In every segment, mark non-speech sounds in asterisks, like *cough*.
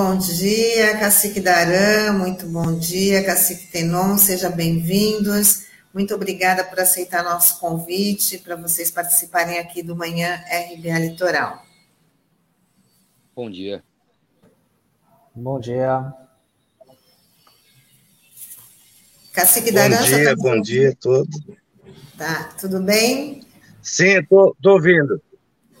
Bom dia, Cacique Darã, muito bom dia, Cacique Tenon, sejam bem-vindos. Muito obrigada por aceitar nosso convite para vocês participarem aqui do Manhã RBA Litoral. Bom dia. Bom dia. Cacique Bom dia, tá bom dia a todos. Tá, tudo bem? Sim, estou ouvindo.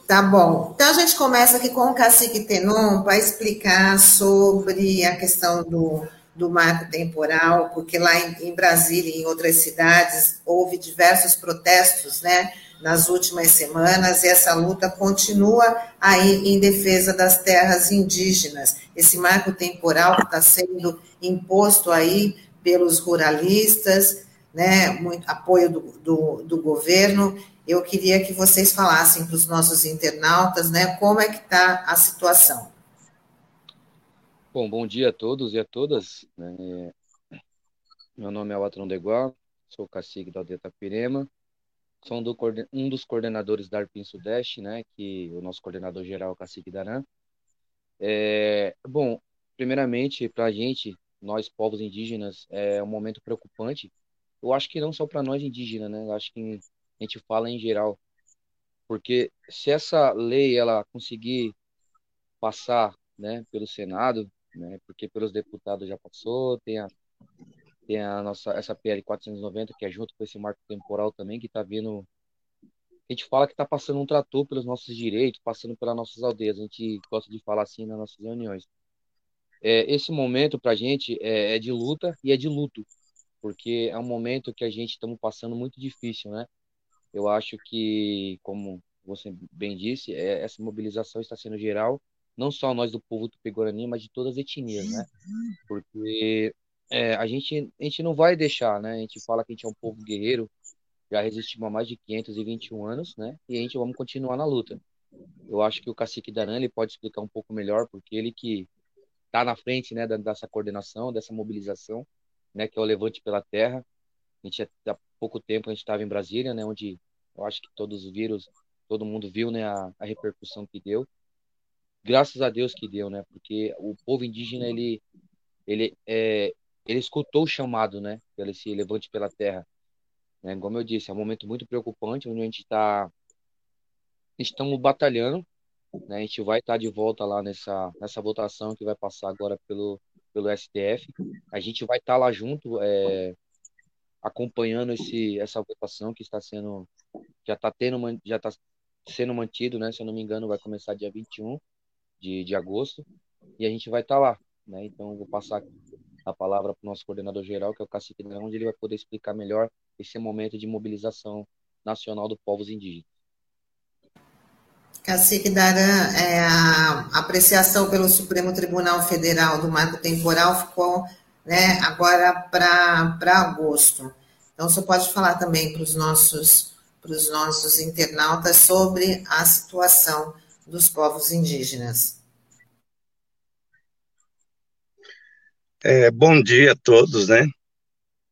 Tá bom. Então a gente começa aqui com o Cacique Tenon para explicar sobre a questão do, do marco temporal, porque lá em, em Brasília e em outras cidades houve diversos protestos, né? nas últimas semanas, e essa luta continua aí em defesa das terras indígenas. Esse marco temporal que está sendo imposto aí pelos ruralistas, né, muito apoio do, do, do governo, eu queria que vocês falassem para os nossos internautas, né, como é que está a situação. Bom, bom dia a todos e a todas. Né? Meu nome é Watron Deguá, sou cacique da Aldeia Tapirema, sou um dos coordenadores da Arpim Sudeste, né, que o nosso coordenador geral é o cacique Daran. É, bom, primeiramente, para a gente, nós povos indígenas, é um momento preocupante. Eu acho que não só para nós indígenas, né, eu acho que a gente fala em geral. Porque se essa lei ela conseguir passar, né, pelo Senado, né, porque pelos deputados já passou, tem a tem a nossa essa PL 490 que é junto com esse marco temporal também que está vindo a gente fala que está passando um trator pelos nossos direitos, passando pelas nossas aldeias. A gente gosta de falar assim nas nossas reuniões. É, esse momento para a gente é, é, de luta e é de luto, porque é um momento que a gente estamos passando muito difícil, né? Eu acho que, como você bem disse, é, essa mobilização está sendo geral, não só nós do povo tupi-guarani, mas de todas as etnias, né? Porque é, a, gente, a gente não vai deixar, né? A gente fala que a gente é um povo guerreiro, já resistimos há mais de 521 anos, né? E a gente vamos continuar na luta. Eu acho que o cacique Daran ele pode explicar um pouco melhor, porque ele que está na frente, né, dessa coordenação, dessa mobilização, né, que é o Levante pela Terra. A gente há pouco tempo a gente estava em Brasília, né, onde eu acho que todos os vírus, todo mundo viu, né, a, a repercussão que deu. Graças a Deus que deu, né, porque o povo indígena ele ele é, ele escutou o chamado, né, pelo esse levante pela terra. Né, como eu disse, é um momento muito preocupante, onde a gente está estamos batalhando, né, a gente vai estar tá de volta lá nessa nessa votação que vai passar agora pelo pelo STF. A gente vai estar tá lá junto, é, acompanhando esse, essa votação que está sendo, já está tendo, já está sendo mantido, né? Se eu não me engano, vai começar dia 21 de, de agosto, e a gente vai estar tá lá, né? Então, vou passar a palavra para o nosso coordenador geral, que é o Cacique onde ele vai poder explicar melhor esse momento de mobilização nacional dos povos indígenas. Cacique Daran, é, a apreciação pelo Supremo Tribunal Federal do marco temporal ficou né, agora para agosto. Então, você pode falar também para os nossos, os nossos internautas sobre a situação dos povos indígenas. É, bom dia a todos, né?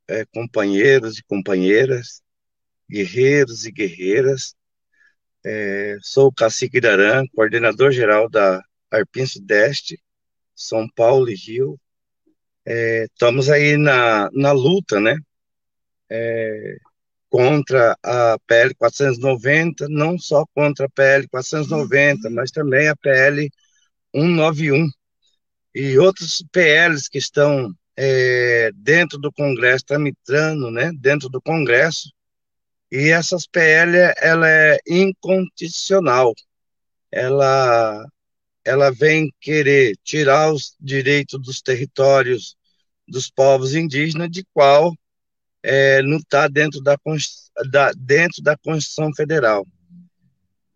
É, companheiros e companheiras, guerreiros e guerreiras. É, sou o Cacique Daran, coordenador geral da Arpim Sudeste, São Paulo e Rio, é, estamos aí na, na luta, né? É, contra a PL 490, não só contra a PL 490, mas também a PL 191 e outros PLs que estão é, dentro do Congresso, tramitando, né? Dentro do Congresso, e essas PL ela é incondicional, ela ela vem querer tirar os direitos dos territórios dos povos indígenas, de qual é, não está dentro da, da, dentro da Constituição Federal.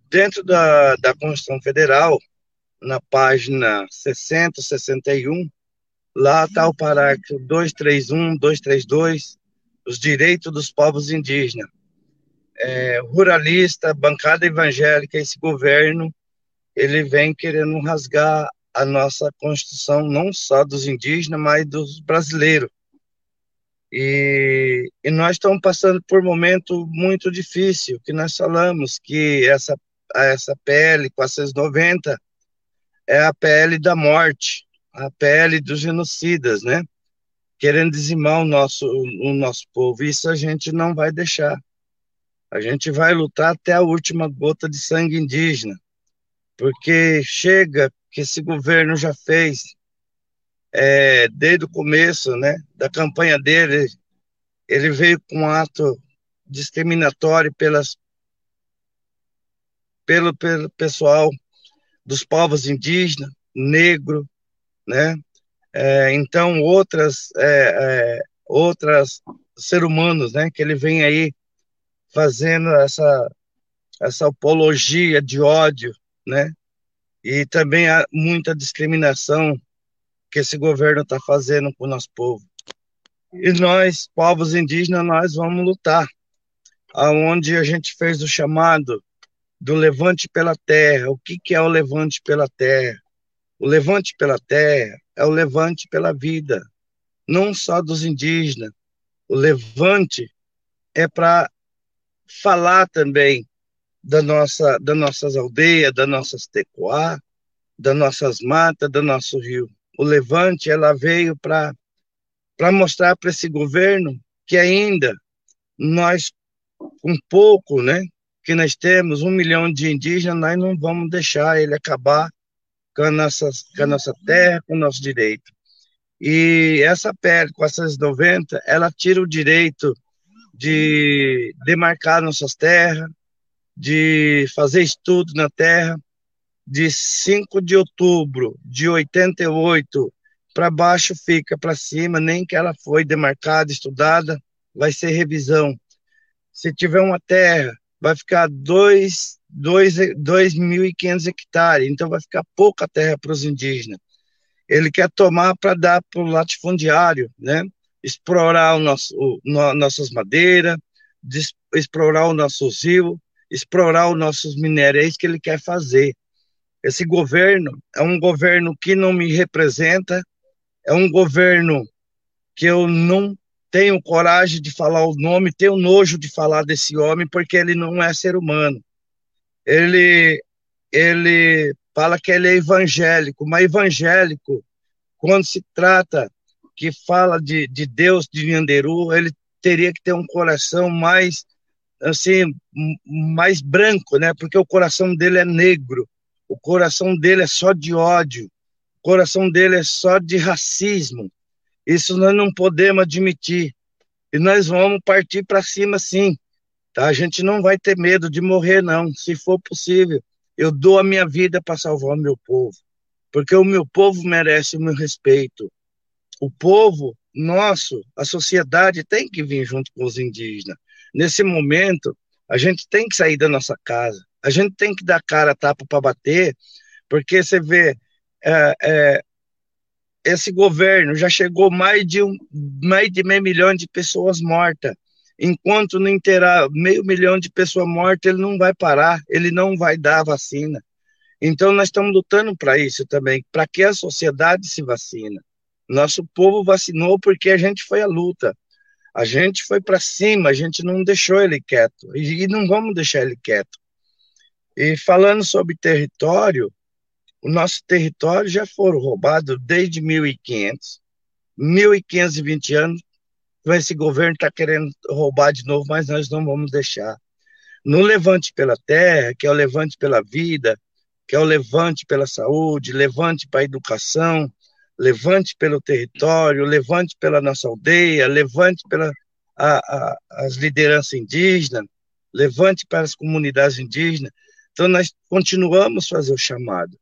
Dentro da, da Constituição Federal, na página 60, 61, lá está o parágrafo 231, 232, os direitos dos povos indígenas. É, ruralista, bancada evangélica, esse governo ele vem querendo rasgar a nossa Constituição, não só dos indígenas, mas dos brasileiros. E, e nós estamos passando por um momento muito difícil, que nós falamos que essa, essa PL 490 é a PL da morte, a pele dos genocidas, né? Querendo dizimar o nosso, o nosso povo. Isso a gente não vai deixar. A gente vai lutar até a última gota de sangue indígena, porque chega que esse governo já fez é, desde o começo, né, da campanha dele. Ele veio com um ato discriminatório pelas pelo, pelo pessoal dos povos indígenas, negro, né? É, então outras é, é, outras ser humanos, né? Que ele vem aí fazendo essa essa apologia de ódio, né? E também há muita discriminação que esse governo está fazendo com o nosso povo. E nós, povos indígenas, nós vamos lutar. Aonde a gente fez o chamado do levante pela terra. O que, que é o levante pela terra? O levante pela terra é o levante pela vida, não só dos indígenas. O levante é para falar também da nossa, das nossas aldeias, das nossas tecoá, das nossas matas, do nosso rio. O levante, ela veio para mostrar para esse governo que ainda nós, com pouco, né, que nós temos, um milhão de indígenas, nós não vamos deixar ele acabar com a nossa, com a nossa terra, com o nosso direito. E essa PL 490, ela tira o direito de demarcar nossas terras, de fazer estudo na terra, de 5 de outubro de 88 para baixo fica para cima, nem que ela foi demarcada, estudada, vai ser revisão. Se tiver uma terra vai ficar 2.500 hectares, então vai ficar pouca terra para os indígenas. Ele quer tomar para dar para o latifundiário, né? Explorar o nosso, o, no, nossas madeiras, explorar o nosso rio, explorar os nossos minérios, é isso que ele quer fazer. Esse governo é um governo que não me representa, é um governo que eu não tenho coragem de falar o nome, tenho nojo de falar desse homem, porque ele não é ser humano. Ele, ele fala que ele é evangélico, mas evangélico, quando se trata que fala de, de Deus, de Nhanderu, ele teria que ter um coração mais, assim, mais branco, né? Porque o coração dele é negro, o coração dele é só de ódio, o coração dele é só de racismo, isso nós não podemos admitir. E nós vamos partir para cima sim. Tá? A gente não vai ter medo de morrer, não. Se for possível, eu dou a minha vida para salvar o meu povo. Porque o meu povo merece o meu respeito. O povo nosso, a sociedade tem que vir junto com os indígenas. Nesse momento, a gente tem que sair da nossa casa. A gente tem que dar cara a tapa para bater, porque você vê é, é, esse governo já chegou mais de um, mais de meio milhão de pessoas mortas. Enquanto não terá meio milhão de pessoas mortas, ele não vai parar, ele não vai dar a vacina. Então nós estamos lutando para isso também, para que a sociedade se vacina. Nosso povo vacinou porque a gente foi à luta. A gente foi para cima, a gente não deixou ele quieto e não vamos deixar ele quieto. E falando sobre território, o nosso território já foram roubados desde 1500, 1520 anos, esse governo está querendo roubar de novo, mas nós não vamos deixar. No levante pela terra, que é o levante pela vida, que é o levante pela saúde, levante para a educação, levante pelo território, levante pela nossa aldeia, levante pela a, a, as lideranças indígenas, levante para as comunidades indígenas. Então, nós continuamos fazer o chamado.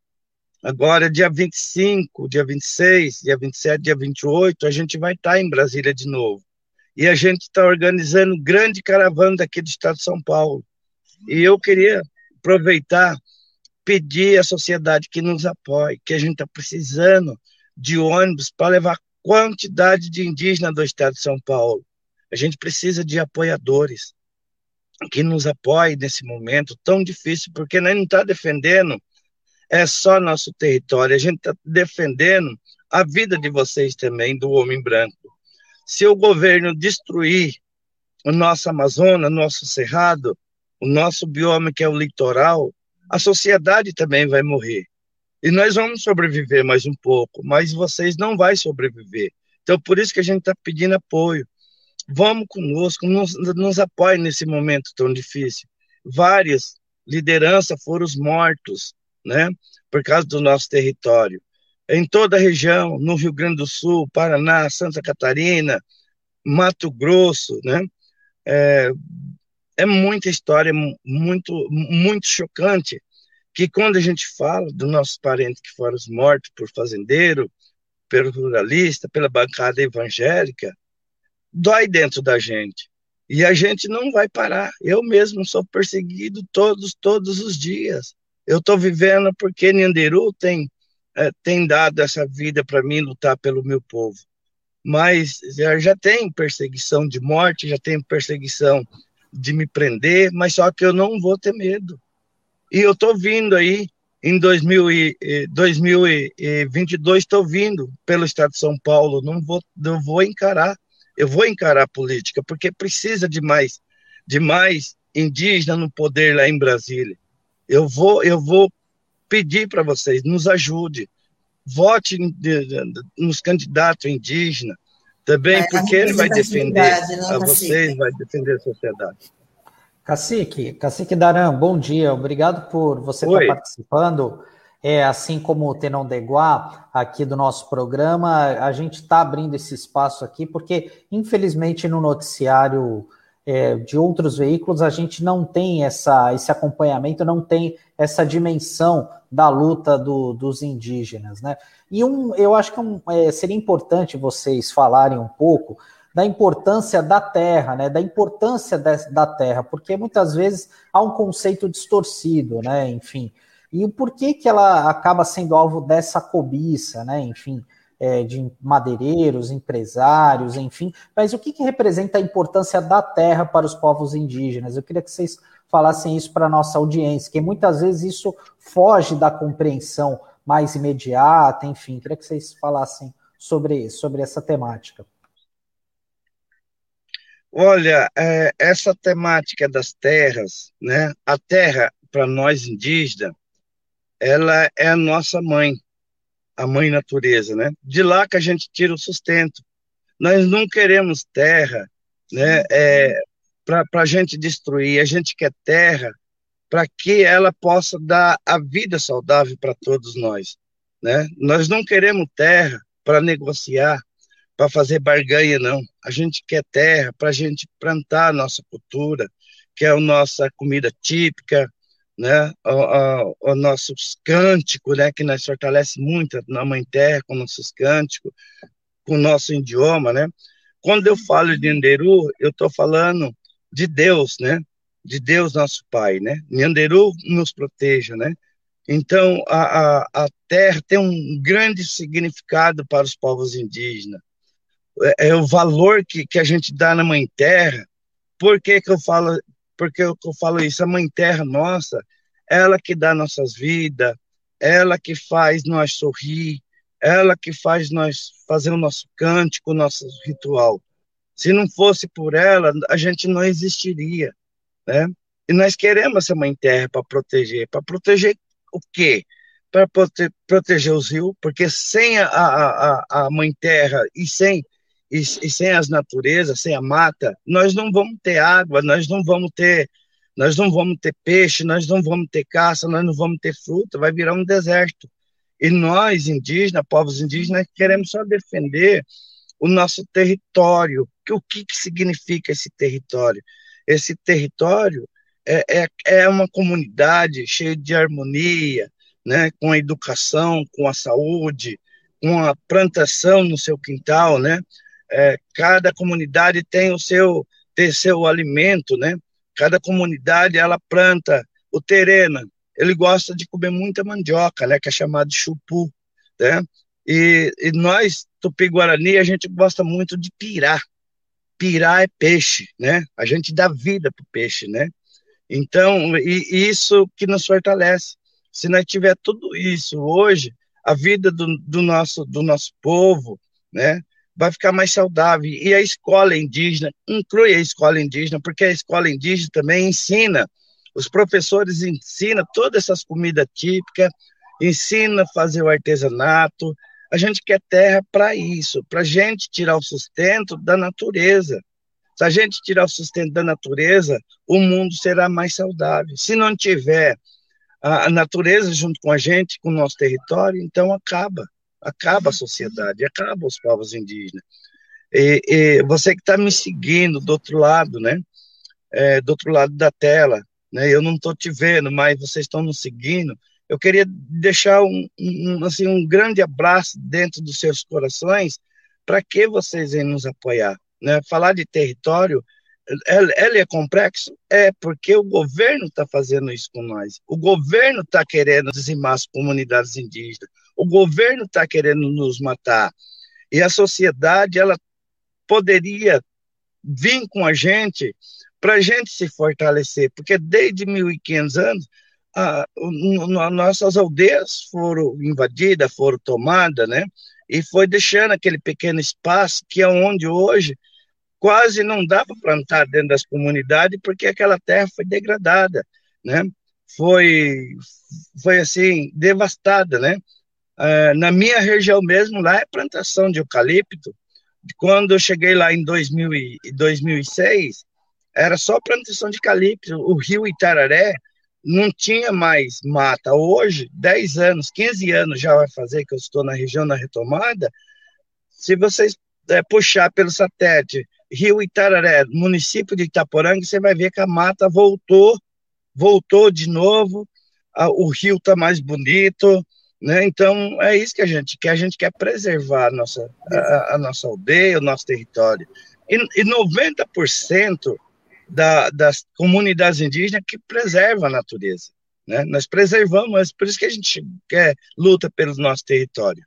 Agora, dia 25, dia 26, dia 27, dia 28, a gente vai estar em Brasília de novo. E a gente está organizando grande caravana daqui do estado de São Paulo. E eu queria aproveitar, pedir à sociedade que nos apoie, que a gente está precisando de ônibus para levar quantidade de indígenas do estado de São Paulo. A gente precisa de apoiadores que nos apoiem nesse momento tão difícil, porque nós não está defendendo é só nosso território, a gente está defendendo a vida de vocês também, do homem branco. Se o governo destruir o nosso Amazonas, nosso Cerrado, o nosso bioma que é o litoral, a sociedade também vai morrer. E nós vamos sobreviver mais um pouco, mas vocês não vão sobreviver. Então, por isso que a gente está pedindo apoio. Vamos conosco, nos, nos apoie nesse momento tão difícil. Várias lideranças foram os mortos, né, por causa do nosso território. Em toda a região, no Rio Grande do Sul, Paraná, Santa Catarina, Mato Grosso, né, é, é muita história, muito, muito chocante, que quando a gente fala dos nossos parentes que foram mortos por fazendeiro, pelo ruralista, pela bancada evangélica, dói dentro da gente. E a gente não vai parar. Eu mesmo sou perseguido todos, todos os dias. Eu estou vivendo porque Nhanderu tem, é, tem dado essa vida para mim lutar pelo meu povo. Mas já, já tem perseguição de morte, já tem perseguição de me prender, mas só que eu não vou ter medo. E eu estou vindo aí, em 2000 e, 2022, estou vindo pelo Estado de São Paulo, não vou, não vou encarar eu vou encarar a política, porque precisa de mais, de mais indígena no poder lá em Brasília. Eu vou, eu vou pedir para vocês, nos ajude, vote nos candidatos indígenas, também, é, porque ele vai defender a vocês, vai defender a sociedade. Cacique, Cacique Daran, bom dia, obrigado por você estar participando. É, assim como o Tenon Deguá, aqui do nosso programa, a gente está abrindo esse espaço aqui, porque, infelizmente, no noticiário é, de outros veículos, a gente não tem essa, esse acompanhamento, não tem essa dimensão da luta do, dos indígenas. Né? E um, eu acho que um, é, seria importante vocês falarem um pouco da importância da terra, né, da importância de, da terra, porque muitas vezes há um conceito distorcido, né, enfim, e o porquê que ela acaba sendo alvo dessa cobiça, né? Enfim, é, de madeireiros, empresários, enfim. Mas o que, que representa a importância da terra para os povos indígenas? Eu queria que vocês falassem isso para a nossa audiência, que muitas vezes isso foge da compreensão mais imediata, enfim. Queria que vocês falassem sobre, sobre essa temática. Olha, é, essa temática das terras, né? A terra para nós indígenas ela é a nossa mãe, a mãe natureza, né? De lá que a gente tira o sustento. Nós não queremos terra, né? É, para a gente destruir, a gente quer terra para que ela possa dar a vida saudável para todos nós, né? Nós não queremos terra para negociar, para fazer barganha, não. A gente quer terra para a gente plantar a nossa cultura, que é a nossa comida típica, né, o, o, nosso cântico, né, que nós fortalece muito na Mãe Terra com nossos cânticos, com o nosso idioma, né? Quando eu falo de Nderu, eu estou falando de Deus, né? De Deus nosso Pai, né? Nderu nos proteja, né? Então, a, a, a terra tem um grande significado para os povos indígenas. É, é o valor que, que a gente dá na Mãe Terra. Por que, que eu falo porque eu, eu falo isso, a mãe terra nossa, ela que dá nossas vidas, ela que faz nós sorrir, ela que faz nós fazer o nosso cântico, o nosso ritual. Se não fosse por ela, a gente não existiria, né? E nós queremos essa mãe terra para proteger, para proteger o quê? Para prote proteger os rios, porque sem a, a, a mãe terra e sem e, e sem as naturezas, sem a mata, nós não vamos ter água, nós não vamos ter nós não vamos ter peixe, nós não vamos ter caça, nós não vamos ter fruta, vai virar um deserto. E nós, indígenas, povos indígenas, queremos só defender o nosso território. O que, que significa esse território? Esse território é, é, é uma comunidade cheia de harmonia, né, com a educação, com a saúde, com a plantação no seu quintal, né? É, cada comunidade tem o seu, tem seu alimento, né? Cada comunidade, ela planta o terena, ele gosta de comer muita mandioca, né? Que é chamado chupu, né? E, e nós, Tupi-Guarani, a gente gosta muito de pirá. Pirá é peixe, né? A gente dá vida para o peixe, né? Então, e, isso que nos fortalece. Se nós tiver tudo isso hoje, a vida do, do, nosso, do nosso povo, né? Vai ficar mais saudável. E a escola indígena, inclui a escola indígena, porque a escola indígena também ensina, os professores ensinam todas essas comidas típicas, ensina a fazer o artesanato. A gente quer terra para isso, para a gente tirar o sustento da natureza. Se a gente tirar o sustento da natureza, o mundo será mais saudável. Se não tiver a natureza junto com a gente, com o nosso território, então acaba. Acaba a sociedade, acaba os povos indígenas. E, e você que está me seguindo do outro lado, né? É, do outro lado da tela, né? Eu não estou te vendo, mas vocês estão nos seguindo. Eu queria deixar um, um, assim, um grande abraço dentro dos seus corações para que vocês venham nos apoiar. Né? Falar de território, ele é complexo? É, porque o governo está fazendo isso com nós. O governo está querendo dizimar as comunidades indígenas. O governo está querendo nos matar. E a sociedade, ela poderia vir com a gente para a gente se fortalecer, porque desde 1500 anos, a, a, nossas aldeias foram invadidas, foram tomadas, né? E foi deixando aquele pequeno espaço que é onde hoje quase não dá para plantar dentro das comunidades, porque aquela terra foi degradada, né? Foi, foi assim, devastada, né? Uh, na minha região mesmo, lá é plantação de eucalipto. Quando eu cheguei lá em 2000 e, 2006, era só plantação de eucalipto. O rio Itararé não tinha mais mata. Hoje, 10 anos, 15 anos já vai fazer que eu estou na região da retomada. Se vocês é, puxar pelo satélite Rio Itararé, município de Itaporanga, você vai ver que a mata voltou, voltou de novo, a, o rio está mais bonito, né? Então é isso que a gente quer, a gente quer preservar a nossa, a, a nossa aldeia, o nosso território. E, e 90% da, das comunidades indígenas que preservam a natureza. Né? Nós preservamos, por isso que a gente quer luta pelo nosso território.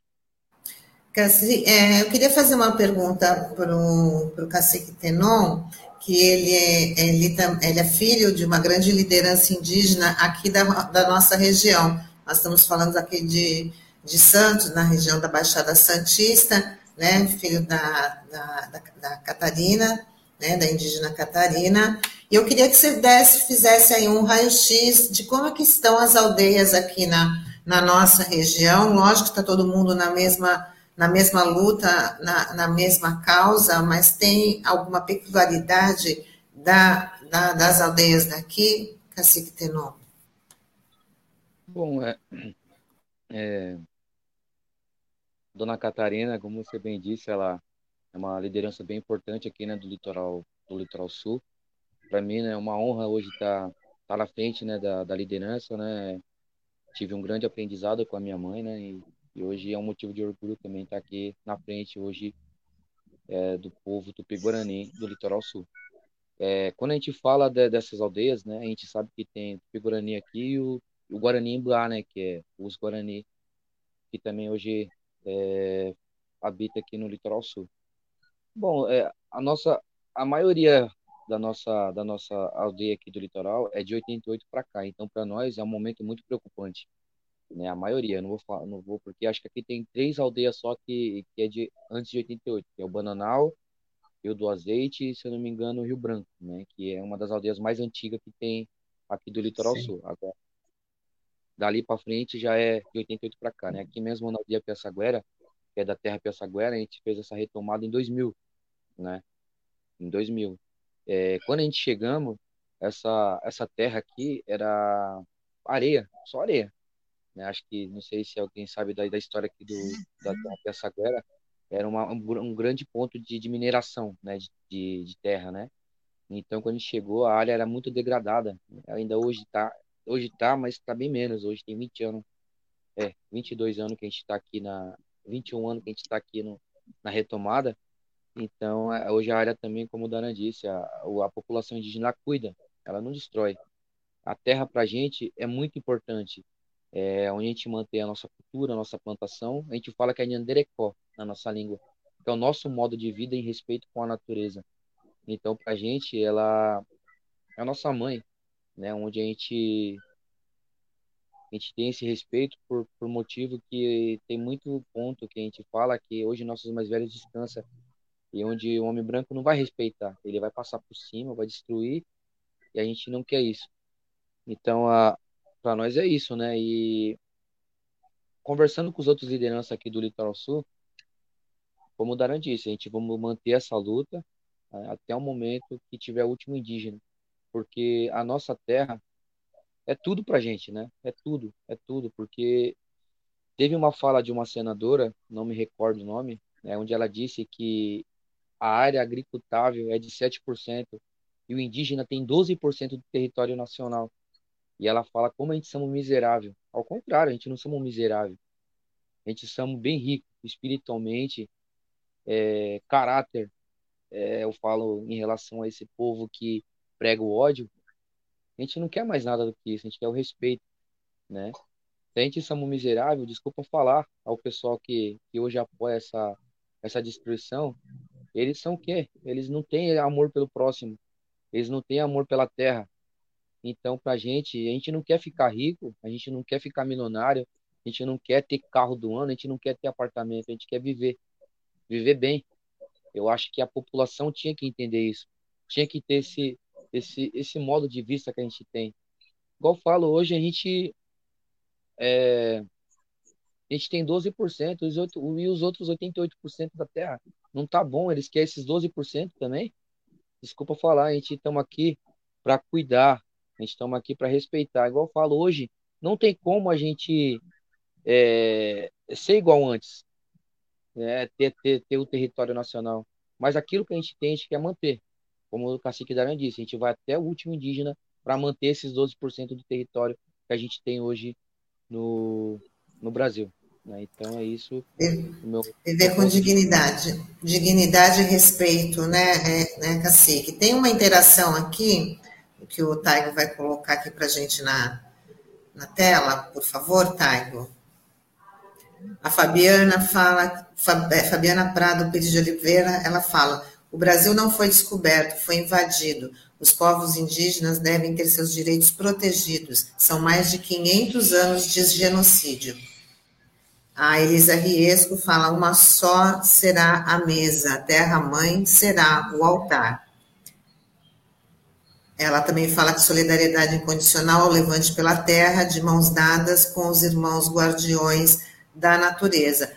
Cassi, é, eu queria fazer uma pergunta para o cacique Tenon, que ele é, ele, ele é, filho de uma grande liderança indígena aqui da, da nossa região. Nós estamos falando aqui de, de Santos, na região da Baixada Santista, né, filho da, da, da, da Catarina, né, da indígena Catarina. E eu queria que você desse, fizesse aí um raio-x de como é que estão as aldeias aqui na, na nossa região. Lógico que está todo mundo na mesma na mesma luta, na, na mesma causa, mas tem alguma peculiaridade da, da, das aldeias daqui, Cacique Tenon? Bom, é, é, Dona Catarina, como você bem disse, ela é uma liderança bem importante aqui né, do litoral do litoral sul. Para mim né, é uma honra hoje estar tá, tá na frente né, da, da liderança, né? Tive um grande aprendizado com a minha mãe, né? E e hoje é um motivo de orgulho também estar aqui na frente hoje é, do povo tupi-guarani do litoral sul. É, quando a gente fala de, dessas aldeias, né, a gente sabe que tem tupi-guarani aqui e o, o Guarani Emblá, né, que é os Guarani, que também hoje é, habita aqui no litoral sul. Bom, é, a nossa, a maioria da nossa, da nossa aldeia aqui do litoral é de 88 para cá, então para nós é um momento muito preocupante né? A maioria, não vou falar, não vou, porque acho que aqui tem três aldeias só que, que é de antes de 88, que é o Bananal, Rio do Azeite e, se eu não me engano, o Rio Branco, né? Que é uma das aldeias mais antigas que tem aqui do litoral Sim. sul. Agora, dali para frente já é de 88 para cá, né? Aqui mesmo na aldeia Piaçaguera, que é da terra Piaçaguera, a gente fez essa retomada em 2000, né? Em 2000. É, quando a gente chegamos, essa essa terra aqui era areia, só areia. Né? Acho que, não sei se alguém sabe da, da história aqui do, da, da Piaçaguera, era uma, um, um, grande ponto de, de mineração né? De, de, de, terra, né? Então, quando a gente chegou, a área era muito degradada. Ainda hoje está, hoje tá, mas está bem menos. Hoje tem 20 anos, é, 22 anos que a gente está aqui na, 21 anos que a gente está aqui no, na retomada. Então, é, hoje a área também, como o Dana disse, a, a população indígena cuida, ela não destrói. A terra para a gente é muito importante é, onde a gente mantém a nossa cultura, a nossa plantação. A gente fala que é Nhanderecó na nossa língua, que é o nosso modo de vida em respeito com a natureza. Então, para a gente, ela é a nossa mãe, né? onde a gente, a gente tem esse respeito por, por motivo que tem muito ponto que a gente fala que hoje nossos mais velhos descansam e onde o homem branco não vai respeitar, ele vai passar por cima, vai destruir, e a gente não quer isso. Então, para nós é isso, né? E conversando com os outros lideranças aqui do Litoral Sul, como o Daran disse, a gente vamos manter essa luta né, até o momento que tiver o último indígena, porque a nossa terra é tudo pra gente, né? É tudo, é tudo, porque teve uma fala de uma senadora, não me recordo o nome, né, onde ela disse que a área agricultável é de 7% e o indígena tem 12% do território nacional. E ela fala como a gente somos miserável. Ao contrário, a gente não somos miserável. A gente somos bem rico espiritualmente, é, caráter. É, eu falo em relação a esse povo que prega o ódio. A gente não quer mais nada do que isso. A gente quer o respeito, né? Se a gente somos miserável, desculpa falar ao pessoal que, que hoje apoia essa essa destruição. Eles são o quê? Eles não têm amor pelo próximo. Eles não têm amor pela terra. Então, para a gente, a gente não quer ficar rico, a gente não quer ficar milionário, a gente não quer ter carro do ano, a gente não quer ter apartamento, a gente quer viver, viver bem. Eu acho que a população tinha que entender isso, tinha que ter esse, esse, esse modo de vista que a gente tem. Igual eu falo, hoje a gente é, a gente tem 12% os e os outros 88% da terra. Não tá bom, eles querem esses 12% também? Desculpa falar, a gente estamos aqui para cuidar, a gente estamos aqui para respeitar. Igual eu falo hoje, não tem como a gente é, ser igual antes, né? ter, ter, ter o território nacional. Mas aquilo que a gente tem, a gente quer manter. Como o cacique Daran disse, a gente vai até o último indígena para manter esses 12% do território que a gente tem hoje no, no Brasil. Né? Então é isso. Meu... Viver com dignidade, dignidade e respeito, né, é, né, Cacique? Tem uma interação aqui que o Taigo vai colocar aqui para a gente na, na tela, por favor, Taigo. A Fabiana fala, é, Fabiana Prado Pires de Oliveira, ela fala: o Brasil não foi descoberto, foi invadido. Os povos indígenas devem ter seus direitos protegidos. São mais de 500 anos de genocídio. A Elisa Riesco fala: uma só será a mesa, a terra-mãe será o altar. Ela também fala que solidariedade incondicional ao levante pela terra, de mãos dadas com os irmãos guardiões da natureza.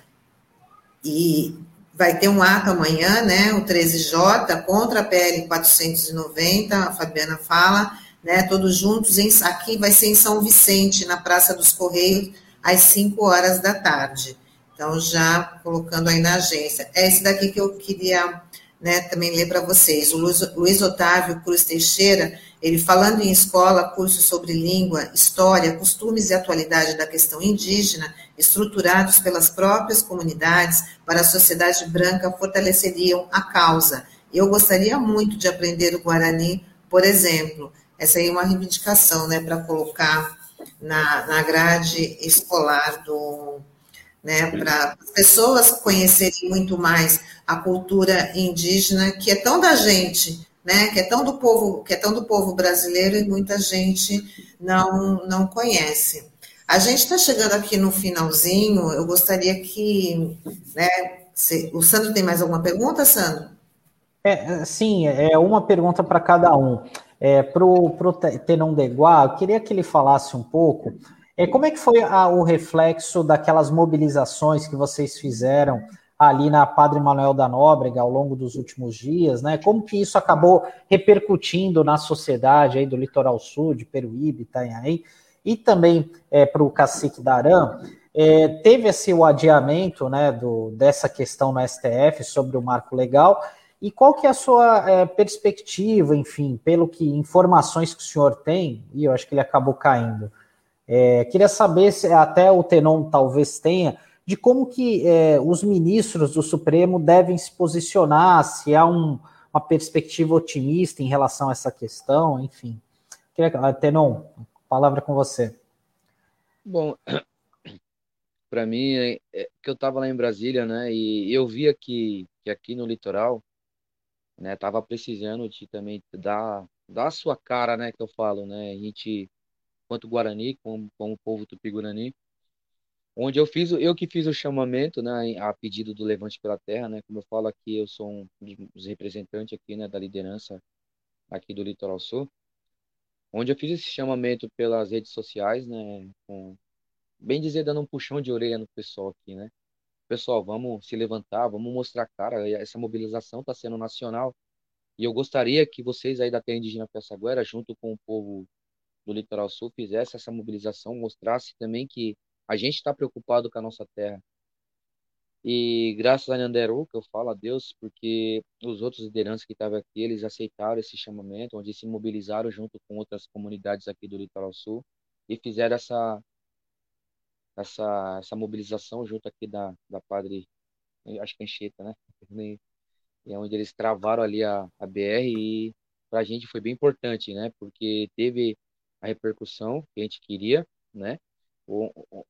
E vai ter um ato amanhã, né, o 13J, contra a PL 490, a Fabiana fala, né, todos juntos, em, aqui vai ser em São Vicente, na Praça dos Correios, às 5 horas da tarde. Então, já colocando aí na agência. É esse daqui que eu queria né, também ler para vocês. O Luiz, Luiz Otávio Cruz Teixeira, ele falando em escola, curso sobre língua, história, costumes e atualidade da questão indígena, estruturados pelas próprias comunidades para a sociedade branca, fortaleceriam a causa. Eu gostaria muito de aprender o Guarani, por exemplo. Essa aí é uma reivindicação, né, para colocar na, na grade escolar do, né, para as pessoas conhecerem muito mais a cultura indígena, que é tão da gente, né, que é tão do povo, que é tão do povo brasileiro e muita gente não, não conhece. A gente está chegando aqui no finalzinho, eu gostaria que, né, se, o Sandro tem mais alguma pergunta, Sandro? É, sim, é uma pergunta para cada um. É, para o Tenon Deguá, eu queria que ele falasse um pouco é, como é que foi a, o reflexo daquelas mobilizações que vocês fizeram ali na Padre Manuel da Nóbrega ao longo dos últimos dias, né? Como que isso acabou repercutindo na sociedade aí do Litoral Sul, de Peruíbe, Itanhaém, e também é, para o Cacique Darã, é, teve esse o adiamento né, do, dessa questão no STF sobre o marco legal, e qual que é a sua é, perspectiva, enfim, pelo que informações que o senhor tem, e eu acho que ele acabou caindo, é, queria saber se até o Tenon talvez tenha de como que é, os ministros do Supremo devem se posicionar, se há um, uma perspectiva otimista em relação a essa questão, enfim. Queria, Tenon, palavra com você. Bom, *clears throat* para mim, é, é, que eu estava lá em Brasília, né, e eu via que, que aqui no litoral, né, tava precisando de também dar, dar a sua cara, né, que eu falo, né, a gente quanto Guarani, como, como povo tupi-guarani, onde eu fiz, eu que fiz o chamamento, né, a pedido do Levante pela Terra, né, como eu falo aqui, eu sou um dos representantes aqui, né, da liderança aqui do Litoral Sul, onde eu fiz esse chamamento pelas redes sociais, né, com bem dizer, dando um puxão de orelha no pessoal aqui, né? Pessoal, vamos se levantar, vamos mostrar cara, essa mobilização está sendo nacional, e eu gostaria que vocês aí da Terra Indígena Pessaguera, junto com o povo do Litoral Sul, fizesse essa mobilização, mostrasse também que a gente está preocupado com a nossa terra. E graças a Nyanderu, que eu falo a Deus, porque os outros lideranças que estavam aqui, eles aceitaram esse chamamento, onde se mobilizaram junto com outras comunidades aqui do Litoral Sul e fizeram essa essa, essa mobilização junto aqui da, da Padre, acho que é Anchieta, né? *laughs* É onde eles travaram ali a, a BR e para a gente foi bem importante, né? Porque teve a repercussão que a gente queria, né?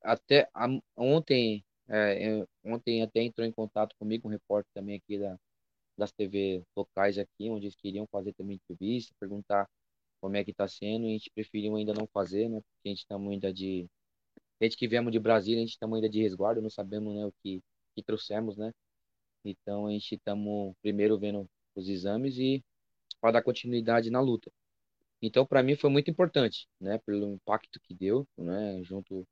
Até ontem, é, ontem até entrou em contato comigo um repórter também aqui da, das TV locais aqui, onde eles queriam fazer também entrevista, perguntar como é que está sendo, e a gente preferiu ainda não fazer, né? Porque a gente está ainda de a gente que viemos de Brasília, a gente estamos ainda de resguardo, não sabemos né, o que, que trouxemos, né? Então a gente estamos primeiro vendo os exames e para dar continuidade na luta. Então para mim foi muito importante, né? Pelo impacto que deu, né? Junto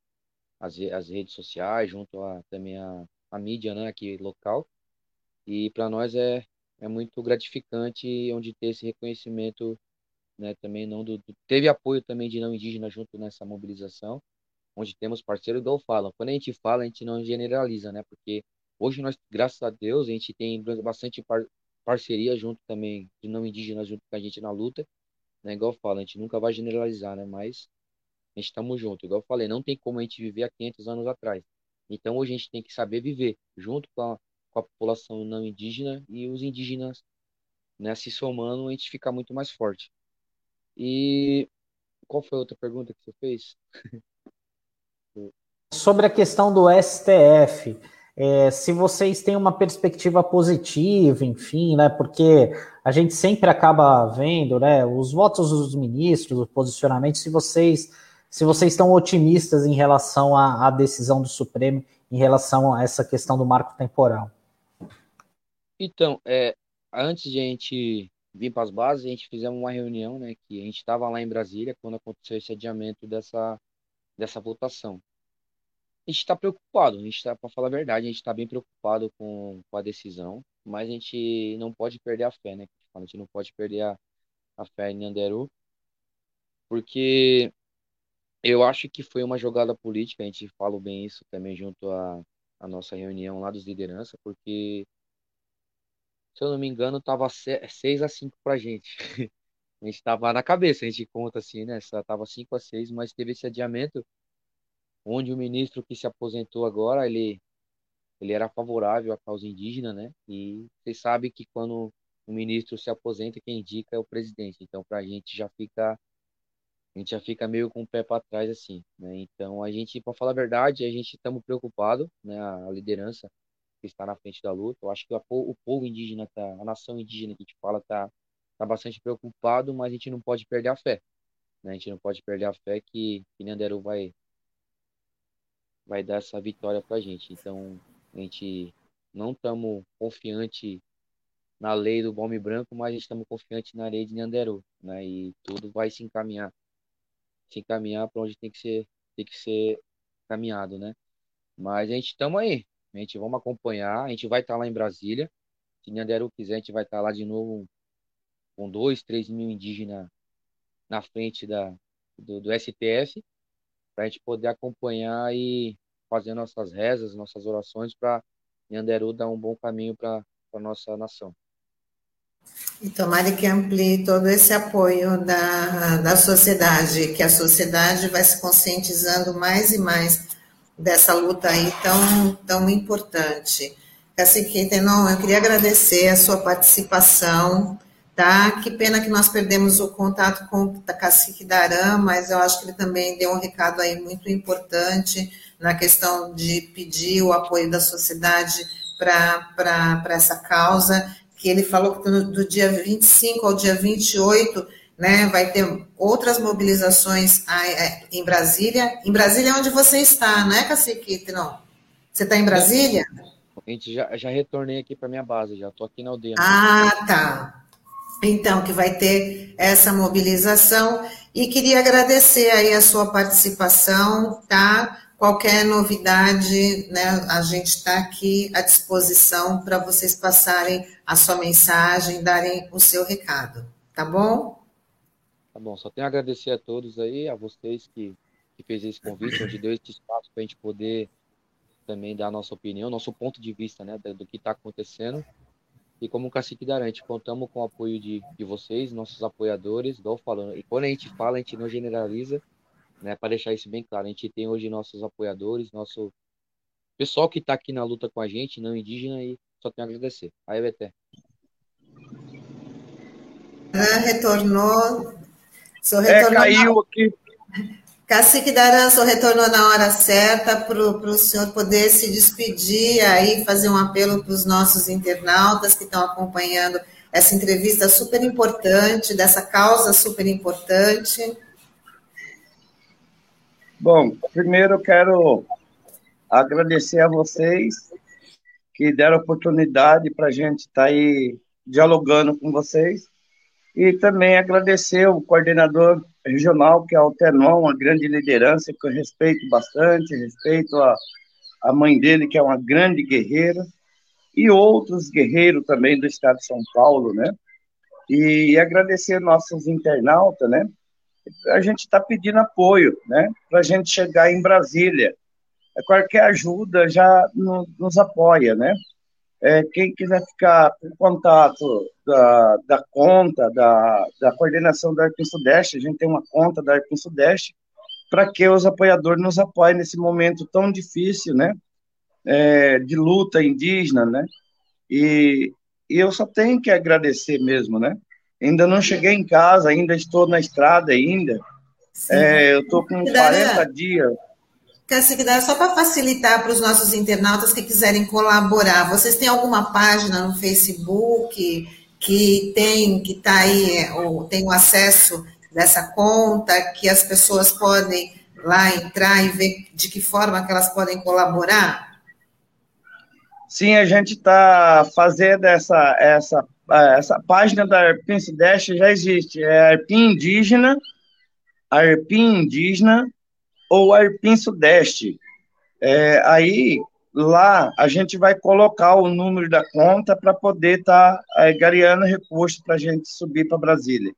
às, às redes sociais, junto a também a, a mídia, né? Aqui local. E para nós é é muito gratificante onde ter esse reconhecimento, né? Também não do, teve apoio também de não indígena junto nessa mobilização onde temos parceiros, igual falam. Quando a gente fala, a gente não generaliza, né? Porque hoje nós, graças a Deus, a gente tem bastante par parceria junto também de não indígenas junto com a gente na luta, né? Igual fala, a gente nunca vai generalizar, né? Mas a gente estamos junto. Igual eu falei, não tem como a gente viver há 500 anos atrás. Então hoje a gente tem que saber viver junto com a, com a população não indígena e os indígenas, né? Se somando, a gente fica muito mais forte. E qual foi a outra pergunta que você fez? *laughs* Sobre a questão do STF, é, se vocês têm uma perspectiva positiva, enfim, né, porque a gente sempre acaba vendo, né, os votos dos ministros, o posicionamento, se vocês se vocês estão otimistas em relação à, à decisão do Supremo, em relação a essa questão do marco temporal. Então, é, antes de a gente vir para as bases, a gente fizemos uma reunião, né, que a gente estava lá em Brasília quando aconteceu esse adiamento dessa, dessa votação a gente está preocupado, a gente está, para falar a verdade, a gente está bem preocupado com, com a decisão, mas a gente não pode perder a fé, né? A gente não pode perder a, a fé em Anderu, porque eu acho que foi uma jogada política, a gente fala bem isso também junto à, à nossa reunião lá dos lideranças, porque, se eu não me engano, estava 6 a 5 para *laughs* a gente. A gente estava na cabeça, a gente conta assim, né? Estava 5 a 6, mas teve esse adiamento onde o ministro que se aposentou agora, ele, ele era favorável à causa indígena, né? E você sabe que quando o ministro se aposenta, quem indica é o presidente. Então, para a gente já fica a gente já fica meio com o pé para trás assim, né? Então, a gente, para falar a verdade, a gente estamos preocupado, né? A liderança que está na frente da luta. Eu acho que o povo indígena, tá, a nação indígena que a gente fala, tá, tá bastante preocupado, mas a gente não pode perder a fé. Né? A gente não pode perder a fé que, que vai vai dar essa vitória para a gente. Então, a gente não estamos confiante na lei do Balme Branco, mas estamos confiantes na lei de Nhanderu, né? E tudo vai se encaminhar, se encaminhar para onde tem que ser, tem que ser caminhado, né? Mas a gente estamos aí, a gente vamos acompanhar, a gente vai estar tá lá em Brasília. Se Nhanderu quiser, a gente vai estar tá lá de novo com dois, três mil indígenas na frente da, do, do STF para a gente poder acompanhar e fazer nossas rezas, nossas orações para Nhanderu dar um bom caminho para a nossa nação. E tomara que amplie todo esse apoio da, da sociedade, que a sociedade vai se conscientizando mais e mais dessa luta aí tão, tão importante. Cacique Tenon, eu queria agradecer a sua participação tá? Que pena que nós perdemos o contato com o cacique Darã, mas eu acho que ele também deu um recado aí muito importante na questão de pedir o apoio da sociedade para essa causa, que ele falou que do, do dia 25 ao dia 28, né, vai ter outras mobilizações é, em Brasília. Em Brasília é onde você está, não é, Cacique? Não. Você está em Brasília? A gente já, já retornei aqui para minha base, já estou aqui na aldeia. Ah, tá. Então, que vai ter essa mobilização e queria agradecer aí a sua participação, tá? Qualquer novidade, né, a gente está aqui à disposição para vocês passarem a sua mensagem, darem o seu recado, tá bom? Tá bom, só tenho a agradecer a todos aí, a vocês que, que fez esse convite, onde deu esse espaço para a gente poder também dar a nossa opinião, nosso ponto de vista, né, do, que está acontecendo. E como o Cacique Darante, contamos com o apoio de, de vocês, nossos apoiadores, igual falando. E quando a gente fala, a gente não generaliza, né, para deixar isso bem claro. A gente tem hoje nossos apoiadores, nosso pessoal que está aqui na luta com a gente, não indígena, e só tenho a agradecer. Aí, Beté. Retornou só é, caiu aqui. Cacique Daranço retornou na hora certa para o senhor poder se despedir aí, fazer um apelo para os nossos internautas que estão acompanhando essa entrevista super importante, dessa causa super importante. Bom, primeiro eu quero agradecer a vocês que deram oportunidade para a gente estar tá aí dialogando com vocês. E também agradecer o coordenador regional, que é o Tenon, uma grande liderança, que eu respeito bastante, respeito a, a mãe dele, que é uma grande guerreira, e outros guerreiros também do estado de São Paulo, né? E agradecer nossos internautas, né? A gente está pedindo apoio, né? Para a gente chegar em Brasília. Qualquer ajuda já nos apoia, né? É, quem quiser ficar em contato da, da conta da, da coordenação da Arpim Sudeste, a gente tem uma conta da Arpim Sudeste, para que os apoiadores nos apoiem nesse momento tão difícil, né? É, de luta indígena, né? E, e eu só tenho que agradecer mesmo, né? Ainda não cheguei em casa, ainda estou na estrada ainda. É, eu estou com 40 dias Cacique, só para facilitar para os nossos internautas que quiserem colaborar, vocês têm alguma página no Facebook que tem, que está aí, ou tem o acesso dessa conta, que as pessoas podem lá entrar e ver de que forma que elas podem colaborar? Sim, a gente está fazendo essa, essa, essa página da Arpim Sudeste, já existe, é Arpim Indígena, Arpim Indígena ou Arpim Sudeste. É, aí, lá, a gente vai colocar o número da conta para poder estar tá, é, gareando recursos para a gente subir para Brasília.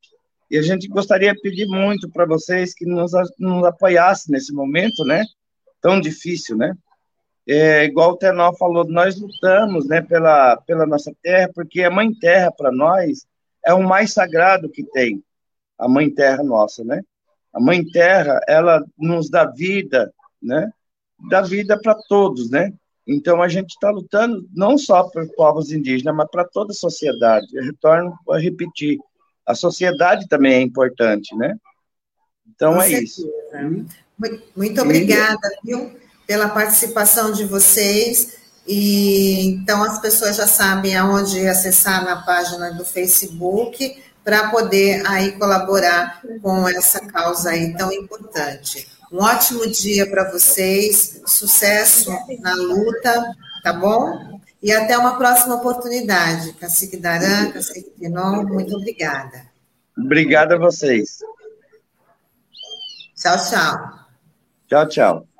E a gente gostaria de pedir muito para vocês que nos, nos apoiassem nesse momento, né? Tão difícil, né? É, igual o Tenor falou, nós lutamos né, pela, pela nossa terra, porque a Mãe Terra, para nós, é o mais sagrado que tem, a Mãe Terra nossa, né? A Mãe Terra, ela nos dá vida, né? Dá vida para todos, né? Então a gente está lutando não só por povos indígenas, mas para toda a sociedade. Eu retorno a repetir, a sociedade também é importante, né? Então Com é certeza. isso. Muito obrigada, viu, pela participação de vocês. E então as pessoas já sabem aonde acessar na página do Facebook para poder aí colaborar com essa causa aí tão importante. Um ótimo dia para vocês, sucesso na luta, tá bom? E até uma próxima oportunidade. Cacique Daran, Cacique Pinon, muito obrigada. Obrigada a vocês. Tchau, tchau. Tchau, tchau.